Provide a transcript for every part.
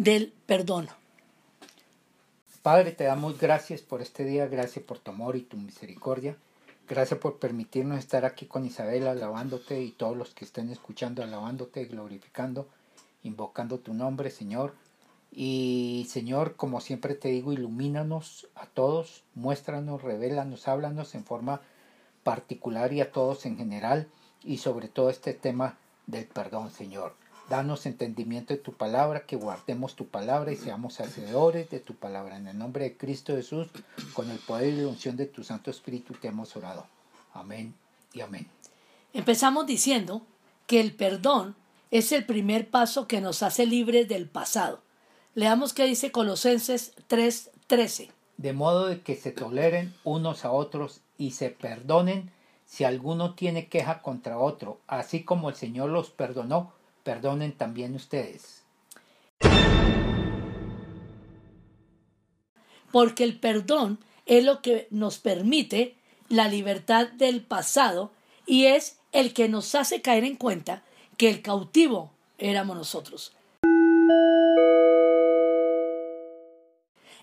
del perdón. Padre, te damos gracias por este día, gracias por tu amor y tu misericordia. Gracias por permitirnos estar aquí con Isabel alabándote y todos los que estén escuchando alabándote, glorificando, invocando tu nombre, Señor. Y Señor, como siempre te digo, ilumínanos a todos, muéstranos, revélanos, háblanos en forma particular y a todos en general y sobre todo este tema del perdón, Señor. Danos entendimiento de tu palabra, que guardemos tu palabra y seamos hacedores de tu palabra. En el nombre de Cristo Jesús, con el poder y la unción de tu Santo Espíritu, te hemos orado. Amén y amén. Empezamos diciendo que el perdón es el primer paso que nos hace libres del pasado. Leamos qué dice Colosenses 3:13. De modo de que se toleren unos a otros y se perdonen si alguno tiene queja contra otro, así como el Señor los perdonó, perdonen también ustedes. Porque el perdón es lo que nos permite la libertad del pasado y es el que nos hace caer en cuenta que el cautivo éramos nosotros.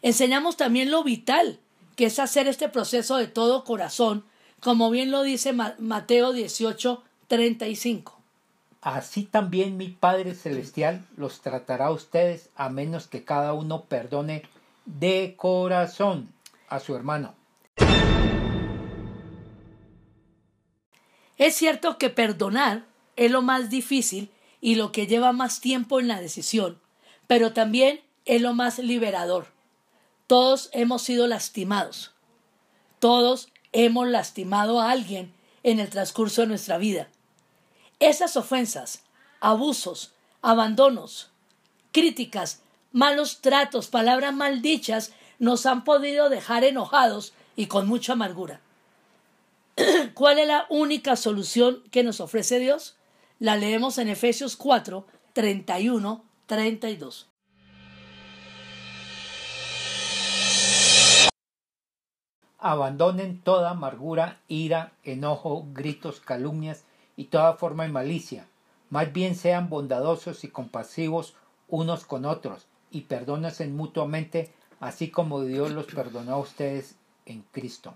Enseñamos también lo vital que es hacer este proceso de todo corazón como bien lo dice Mateo 18, 35. Así también mi Padre Celestial los tratará a ustedes a menos que cada uno perdone de corazón a su hermano. Es cierto que perdonar es lo más difícil y lo que lleva más tiempo en la decisión, pero también es lo más liberador. Todos hemos sido lastimados. Todos hemos lastimado a alguien en el transcurso de nuestra vida. Esas ofensas, abusos, abandonos, críticas, malos tratos, palabras maldichas nos han podido dejar enojados y con mucha amargura. ¿Cuál es la única solución que nos ofrece Dios? La leemos en Efesios 4, 31, 32. Abandonen toda amargura, ira, enojo, gritos, calumnias y toda forma de malicia. Más bien sean bondadosos y compasivos unos con otros y perdónense mutuamente, así como Dios los perdonó a ustedes en Cristo.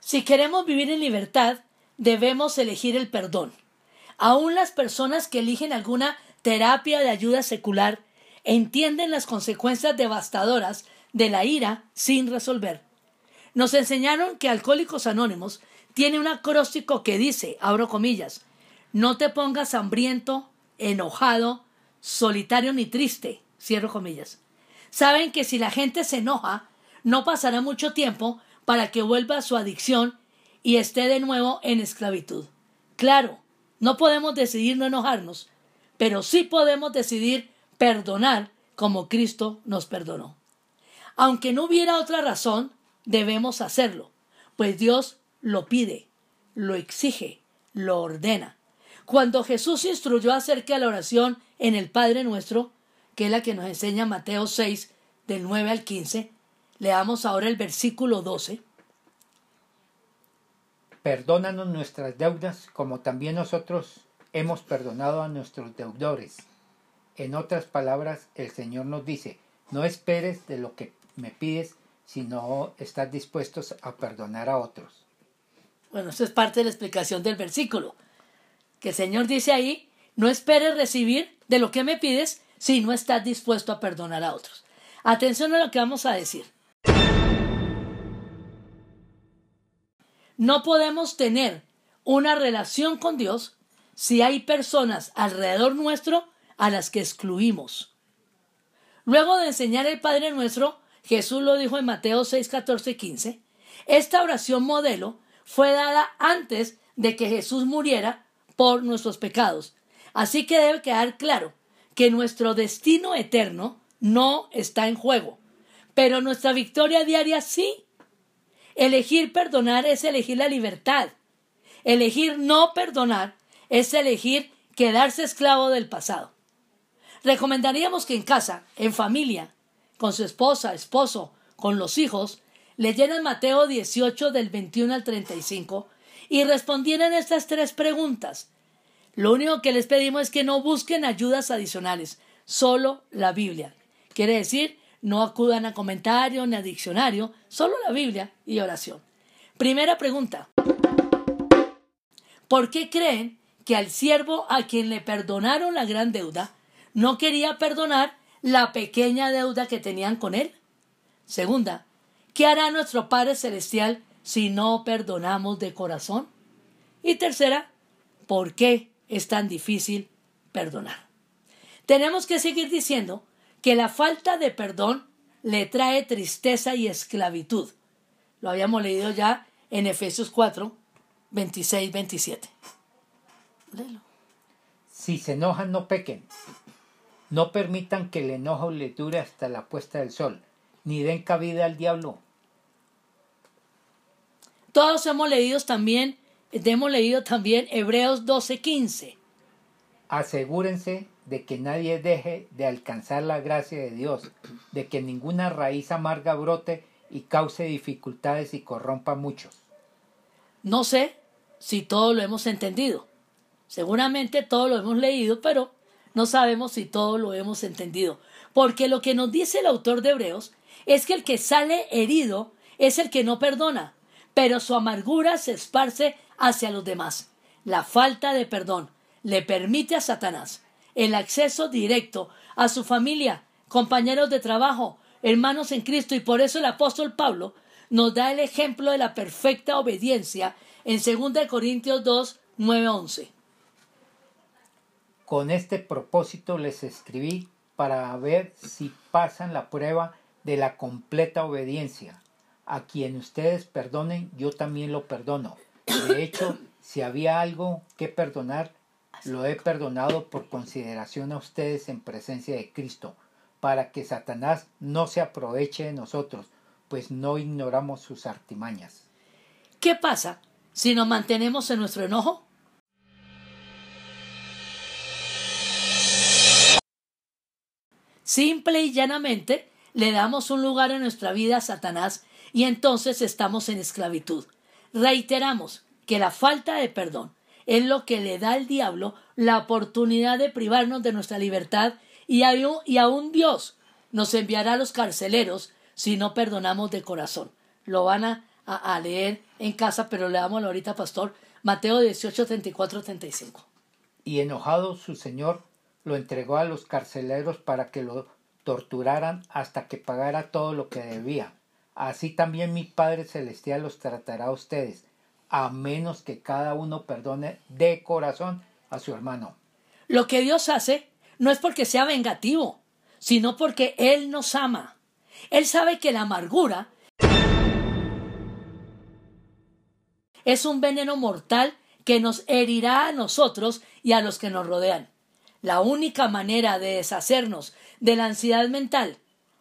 Si queremos vivir en libertad, debemos elegir el perdón. Aún las personas que eligen alguna terapia de ayuda secular entienden las consecuencias devastadoras de la ira sin resolver. Nos enseñaron que Alcohólicos Anónimos tiene un acróstico que dice, abro comillas, no te pongas hambriento, enojado, solitario ni triste, cierro comillas. Saben que si la gente se enoja, no pasará mucho tiempo para que vuelva a su adicción y esté de nuevo en esclavitud. Claro, no podemos decidir no enojarnos, pero sí podemos decidir perdonar como Cristo nos perdonó. Aunque no hubiera otra razón, debemos hacerlo, pues Dios lo pide, lo exige, lo ordena. Cuando Jesús instruyó acerca de la oración en el Padre nuestro, que es la que nos enseña Mateo 6, del 9 al 15, leamos ahora el versículo 12. Perdónanos nuestras deudas como también nosotros hemos perdonado a nuestros deudores. En otras palabras, el Señor nos dice, no esperes de lo que me pides, si no estás dispuestos a perdonar a otros. Bueno, eso es parte de la explicación del versículo. Que el Señor dice ahí, no esperes recibir de lo que me pides si no estás dispuesto a perdonar a otros. Atención a lo que vamos a decir. No podemos tener una relación con Dios si hay personas alrededor nuestro a las que excluimos. Luego de enseñar el Padre nuestro, Jesús lo dijo en Mateo 6, 14 15. Esta oración modelo fue dada antes de que Jesús muriera por nuestros pecados. Así que debe quedar claro que nuestro destino eterno no está en juego, pero nuestra victoria diaria sí. Elegir perdonar es elegir la libertad. Elegir no perdonar es elegir quedarse esclavo del pasado. Recomendaríamos que en casa, en familia, con su esposa, esposo, con los hijos, leyeran Mateo 18 del 21 al 35 y respondieran estas tres preguntas. Lo único que les pedimos es que no busquen ayudas adicionales, solo la Biblia. Quiere decir, no acudan a comentarios ni a diccionario, solo la Biblia y oración. Primera pregunta. ¿Por qué creen que al siervo a quien le perdonaron la gran deuda no quería perdonar la pequeña deuda que tenían con él? Segunda, ¿qué hará nuestro Padre Celestial si no perdonamos de corazón? Y tercera, ¿por qué es tan difícil perdonar? Tenemos que seguir diciendo que la falta de perdón le trae tristeza y esclavitud. Lo habíamos leído ya en Efesios 4, 26, 27. Si se enojan, no pequen. No permitan que el enojo le dure hasta la puesta del sol, ni den cabida al diablo. Todos hemos leído también, hemos leído también Hebreos 12:15. Asegúrense de que nadie deje de alcanzar la gracia de Dios, de que ninguna raíz amarga brote y cause dificultades y corrompa muchos. No sé si todo lo hemos entendido. Seguramente todo lo hemos leído, pero no sabemos si todo lo hemos entendido. Porque lo que nos dice el autor de Hebreos es que el que sale herido es el que no perdona, pero su amargura se esparce hacia los demás. La falta de perdón le permite a Satanás el acceso directo a su familia, compañeros de trabajo, hermanos en Cristo, y por eso el apóstol Pablo nos da el ejemplo de la perfecta obediencia en 2 Corintios 2, 9, 11. Con este propósito les escribí para ver si pasan la prueba de la completa obediencia. A quien ustedes perdonen, yo también lo perdono. De hecho, si había algo que perdonar, lo he perdonado por consideración a ustedes en presencia de Cristo, para que Satanás no se aproveche de nosotros, pues no ignoramos sus artimañas. ¿Qué pasa si nos mantenemos en nuestro enojo? Simple y llanamente le damos un lugar en nuestra vida a Satanás y entonces estamos en esclavitud. Reiteramos que la falta de perdón es lo que le da al diablo la oportunidad de privarnos de nuestra libertad y aún, y aún Dios nos enviará a los carceleros si no perdonamos de corazón. Lo van a, a, leer en casa, pero le damos ahorita, pastor, Mateo 18, 34, 35. Y enojado su señor lo entregó a los carceleros para que lo torturaran hasta que pagara todo lo que debía. Así también mi Padre Celestial los tratará a ustedes, a menos que cada uno perdone de corazón a su hermano. Lo que Dios hace no es porque sea vengativo, sino porque Él nos ama. Él sabe que la amargura es un veneno mortal que nos herirá a nosotros y a los que nos rodean. La única manera de deshacernos de la ansiedad mental,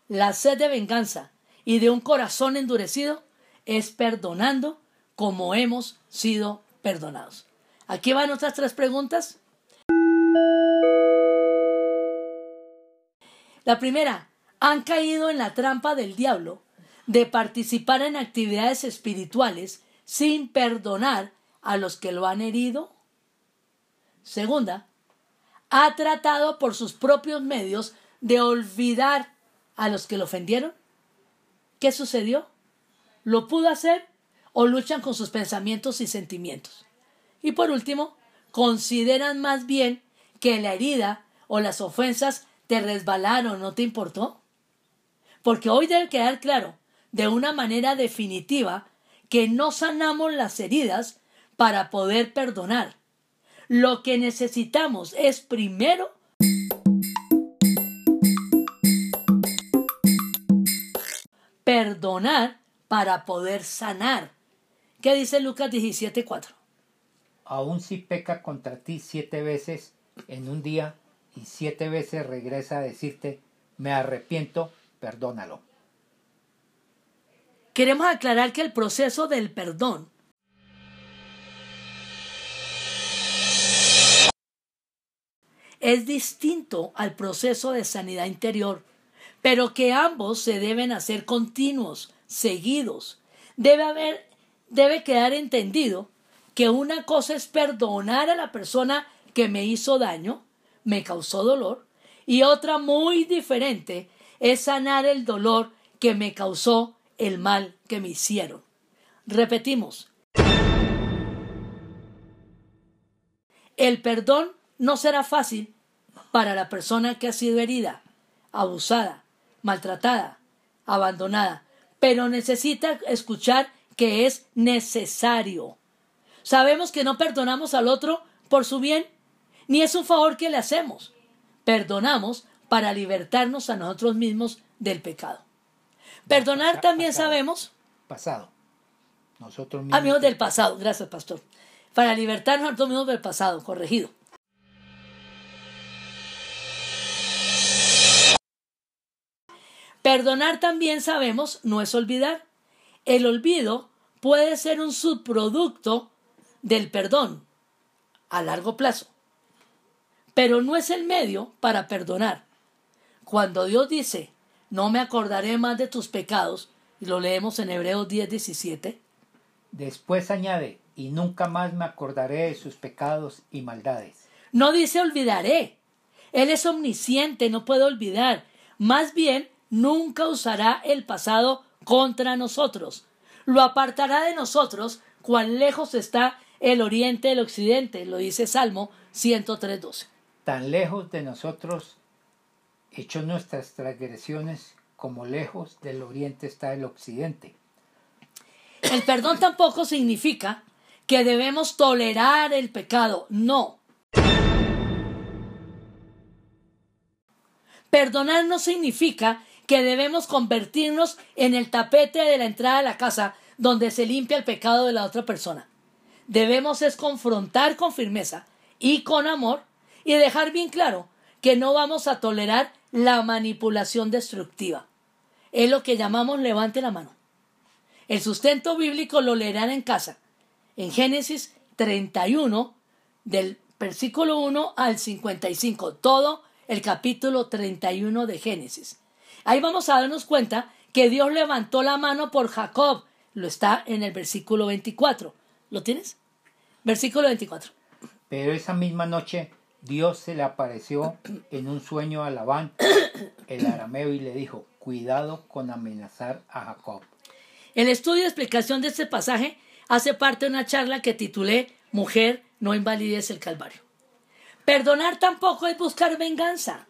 la sed de venganza y de un corazón endurecido es perdonando como hemos sido perdonados. Aquí van nuestras tres preguntas. La primera, ¿han caído en la trampa del diablo de participar en actividades espirituales sin perdonar a los que lo han herido? Segunda, ¿ha tratado por sus propios medios de olvidar a los que lo ofendieron? ¿Qué sucedió? ¿Lo pudo hacer o luchan con sus pensamientos y sentimientos? Y por último, consideran más bien que la herida o las ofensas te resbalaron, ¿no te importó? Porque hoy debe quedar claro, de una manera definitiva, que no sanamos las heridas para poder perdonar. Lo que necesitamos es primero perdonar para poder sanar. ¿Qué dice Lucas 17:4? Aún si peca contra ti siete veces en un día, y siete veces regresa a decirte, me arrepiento, perdónalo. Queremos aclarar que el proceso del perdón es distinto al proceso de sanidad interior, pero que ambos se deben hacer continuos, seguidos. Debe haber, debe quedar entendido que una cosa es perdonar a la persona que me hizo daño me causó dolor Y otra muy diferente es sanar el dolor que me causó el mal que me hicieron. Repetimos. El perdón no será fácil para la persona que ha sido herida, abusada, maltratada, abandonada, pero necesita escuchar que es necesario. Sabemos que no perdonamos al otro por su bien, ni es un favor que le hacemos. Perdonamos para libertarnos a nosotros mismos del pecado. Perdonar también sabemos. Pasado. Nosotros mismos. Amigos del pasado, gracias, pastor. Para libertarnos a nosotros mismos del pasado, corregido. Perdonar también sabemos no es olvidar. El olvido puede ser un subproducto del perdón a largo plazo, pero no es el medio para perdonar. Cuando Dios dice, no me acordaré más de tus pecados, y lo leemos en Hebreos 10, 17. Después añade, y nunca más me acordaré de sus pecados y maldades. No dice olvidaré. Él es omnisciente, no puede olvidar. Más bien, nunca usará el pasado contra nosotros. Lo apartará de nosotros cuán lejos está el oriente del occidente, lo dice Salmo 103.12. Tan lejos de nosotros echó nuestras transgresiones como lejos del oriente está el occidente. El perdón tampoco significa que debemos tolerar el pecado, no. Perdonar no significa que debemos convertirnos en el tapete de la entrada de la casa donde se limpia el pecado de la otra persona. Debemos es confrontar con firmeza y con amor y dejar bien claro que no vamos a tolerar la manipulación destructiva. Es lo que llamamos levante la mano. El sustento bíblico lo leerán en casa, en Génesis 31, del versículo 1 al 55, todo el capítulo 31 de Génesis. Ahí vamos a darnos cuenta que Dios levantó la mano por Jacob. Lo está en el versículo 24. ¿Lo tienes? Versículo 24. Pero esa misma noche Dios se le apareció en un sueño a Labán, el arameo, y le dijo, cuidado con amenazar a Jacob. El estudio y explicación de este pasaje hace parte de una charla que titulé Mujer, no invalides el Calvario. Perdonar tampoco es buscar venganza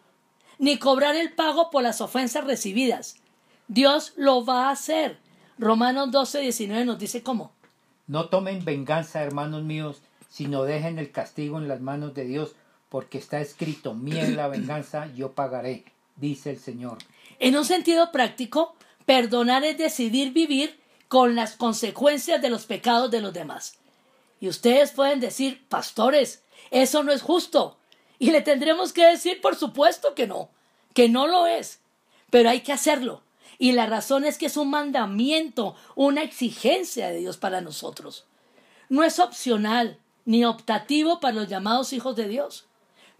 ni cobrar el pago por las ofensas recibidas. Dios lo va a hacer. Romanos 12, 19 nos dice cómo. No tomen venganza, hermanos míos, sino dejen el castigo en las manos de Dios, porque está escrito, mía es la venganza, yo pagaré, dice el Señor. En un sentido práctico, perdonar es decidir vivir con las consecuencias de los pecados de los demás. Y ustedes pueden decir, pastores, eso no es justo. Y le tendremos que decir, por supuesto que no, que no lo es, pero hay que hacerlo. Y la razón es que es un mandamiento, una exigencia de Dios para nosotros. No es opcional ni optativo para los llamados hijos de Dios.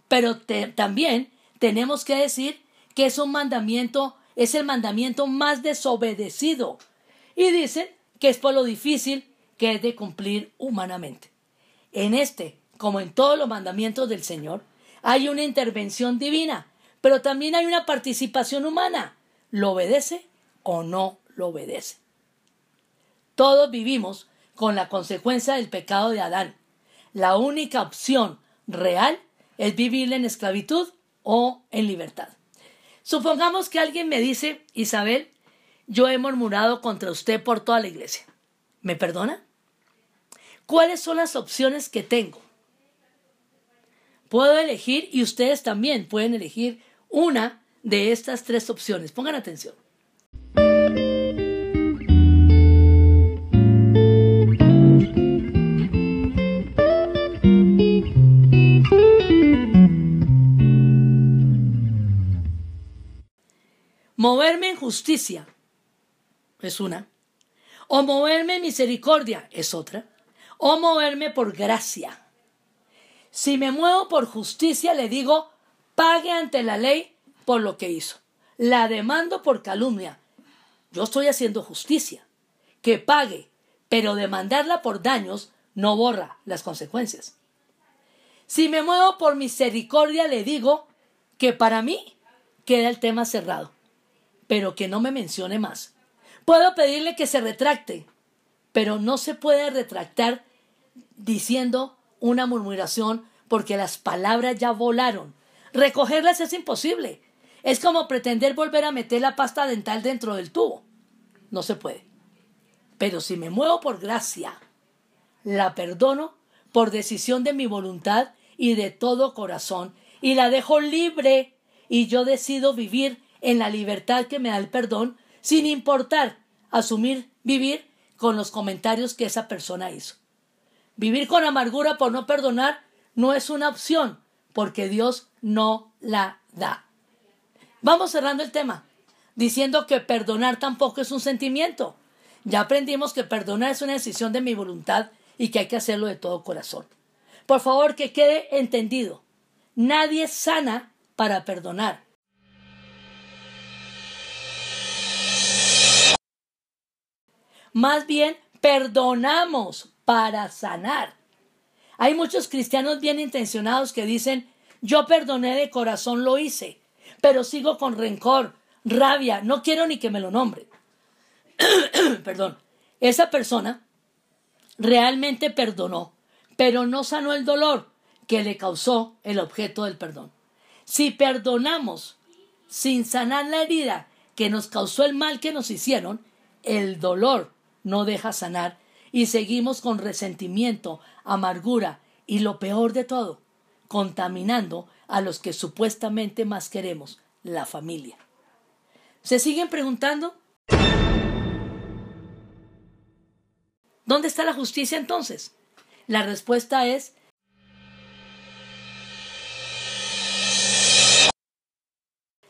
Pero también tenemos que decir que es un mandamiento, es el mandamiento más desobedecido. Y dicen que es por lo difícil que es de cumplir humanamente. En este, como en todos los mandamientos del Señor, hay una intervención divina, pero también hay una participación humana. ¿Lo obedece o no lo obedece? Todos vivimos con la consecuencia del pecado de Adán. La única opción real es vivir en esclavitud o en libertad. Supongamos que alguien me dice, Isabel, yo he murmurado contra usted por toda la iglesia. ¿Me perdona? ¿Cuáles son las opciones que tengo? Puedo elegir y ustedes también pueden elegir una de estas tres opciones. Pongan atención. Moverme en justicia es una. O moverme en misericordia es otra. O moverme por gracia si me muevo por justicia, le digo, pague ante la ley por lo que hizo. La demando por calumnia. Yo estoy haciendo justicia. Que pague, pero demandarla por daños no borra las consecuencias. Si me muevo por misericordia, le digo que para mí queda el tema cerrado, pero que no me mencione más. Puedo pedirle que se retracte, pero no se puede retractar diciendo una murmuración porque las palabras ya volaron. Recogerlas es imposible. Es como pretender volver a meter la pasta dental dentro del tubo. No se puede. Pero si me muevo por gracia, la perdono por decisión de mi voluntad y de todo corazón, y la dejo libre, y yo decido vivir en la libertad que me da el perdón, sin importar asumir vivir con los comentarios que esa persona hizo. Vivir con amargura por no perdonar no es una opción, porque Dios no la da. Vamos cerrando el tema, diciendo que perdonar tampoco es un sentimiento. Ya aprendimos que perdonar es una decisión de mi voluntad y que hay que hacerlo de todo corazón. Por favor, que quede entendido. Nadie sana para perdonar. Más bien, perdonamos para sanar. Hay muchos cristianos bien intencionados que dicen, yo perdoné de corazón, lo hice, pero sigo con rencor, rabia, no quiero ni que me lo nombre. Perdón, esa persona realmente perdonó, pero no sanó el dolor que le causó el objeto del perdón. Si perdonamos sin sanar la herida que nos causó el mal que nos hicieron, el dolor no deja sanar y seguimos con resentimiento, amargura y lo peor de todo, contaminando a los que supuestamente más queremos, la familia. ¿Se siguen preguntando? ¿Dónde está la justicia entonces? La respuesta es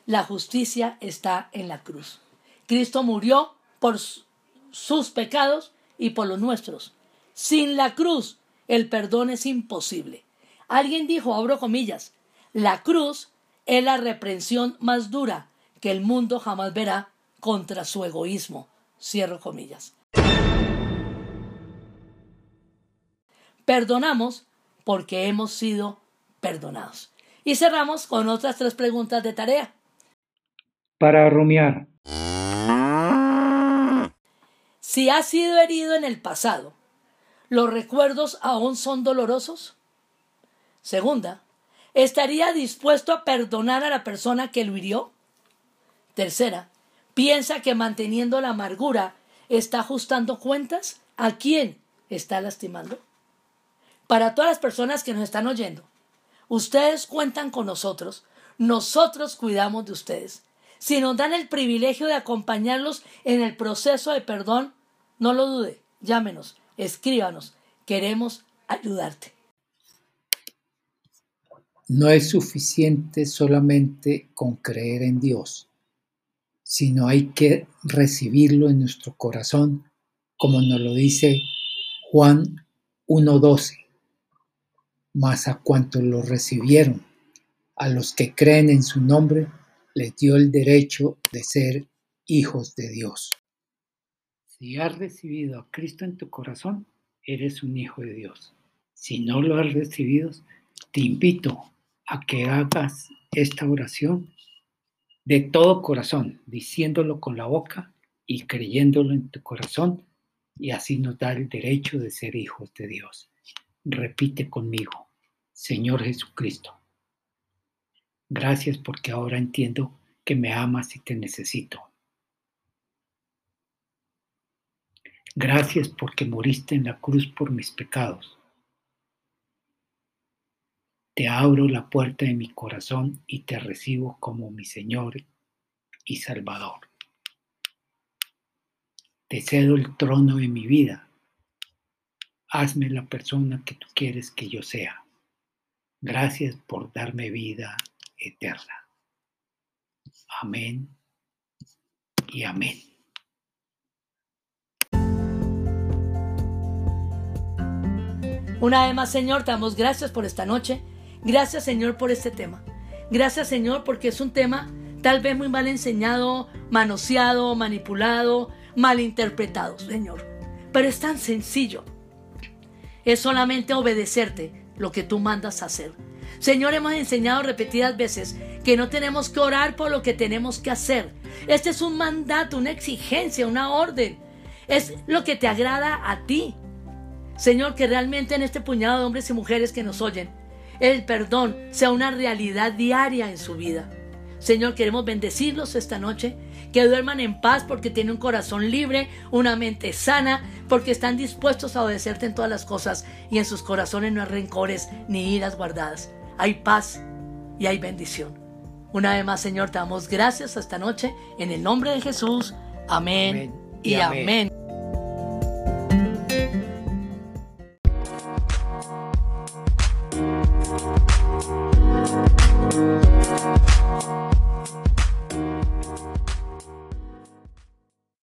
La justicia está en la cruz. Cristo murió por sus pecados y por los nuestros. Sin la cruz, el perdón es imposible. Alguien dijo, abro comillas, la cruz es la reprensión más dura que el mundo jamás verá contra su egoísmo. Cierro comillas. Perdonamos porque hemos sido perdonados. Y cerramos con otras tres preguntas de tarea. Para rumiar. Si has sido herido en el pasado, ¿los recuerdos aún son dolorosos? Segunda, ¿estaría dispuesto a perdonar a la persona que lo hirió? Tercera, ¿piensa que manteniendo la amargura está ajustando cuentas? ¿A quién está lastimando? Para todas las personas que nos están oyendo, ustedes cuentan con nosotros, nosotros cuidamos de ustedes. Si nos dan el privilegio de acompañarlos en el proceso de perdón, no lo dude, llámenos, escríbanos, queremos ayudarte. No es suficiente solamente con creer en Dios, sino hay que recibirlo en nuestro corazón, como nos lo dice Juan 1.12. Mas a cuantos lo recibieron, a los que creen en su nombre, les dio el derecho de ser hijos de Dios. Si has recibido a Cristo en tu corazón, eres un hijo de Dios. Si no lo has recibido, te invito a que hagas esta oración de todo corazón, diciéndolo con la boca y creyéndolo en tu corazón, y así nos da el derecho de ser hijos de Dios. Repite conmigo, Señor Jesucristo, gracias porque ahora entiendo que me amas y te necesito. Gracias porque moriste en la cruz por mis pecados. Te abro la puerta de mi corazón y te recibo como mi Señor y Salvador. Te cedo el trono de mi vida. Hazme la persona que tú quieres que yo sea. Gracias por darme vida eterna. Amén y amén. Una vez más, Señor, te damos gracias por esta noche. Gracias, Señor, por este tema. Gracias, Señor, porque es un tema tal vez muy mal enseñado, manoseado, manipulado, malinterpretado, Señor. Pero es tan sencillo. Es solamente obedecerte lo que tú mandas hacer. Señor, hemos enseñado repetidas veces que no tenemos que orar por lo que tenemos que hacer. Este es un mandato, una exigencia, una orden. Es lo que te agrada a ti. Señor, que realmente en este puñado de hombres y mujeres que nos oyen, el perdón sea una realidad diaria en su vida. Señor, queremos bendecirlos esta noche, que duerman en paz porque tienen un corazón libre, una mente sana, porque están dispuestos a obedecerte en todas las cosas y en sus corazones no hay rencores ni iras guardadas. Hay paz y hay bendición. Una vez más, Señor, te damos gracias esta noche en el nombre de Jesús. Amén, y amén.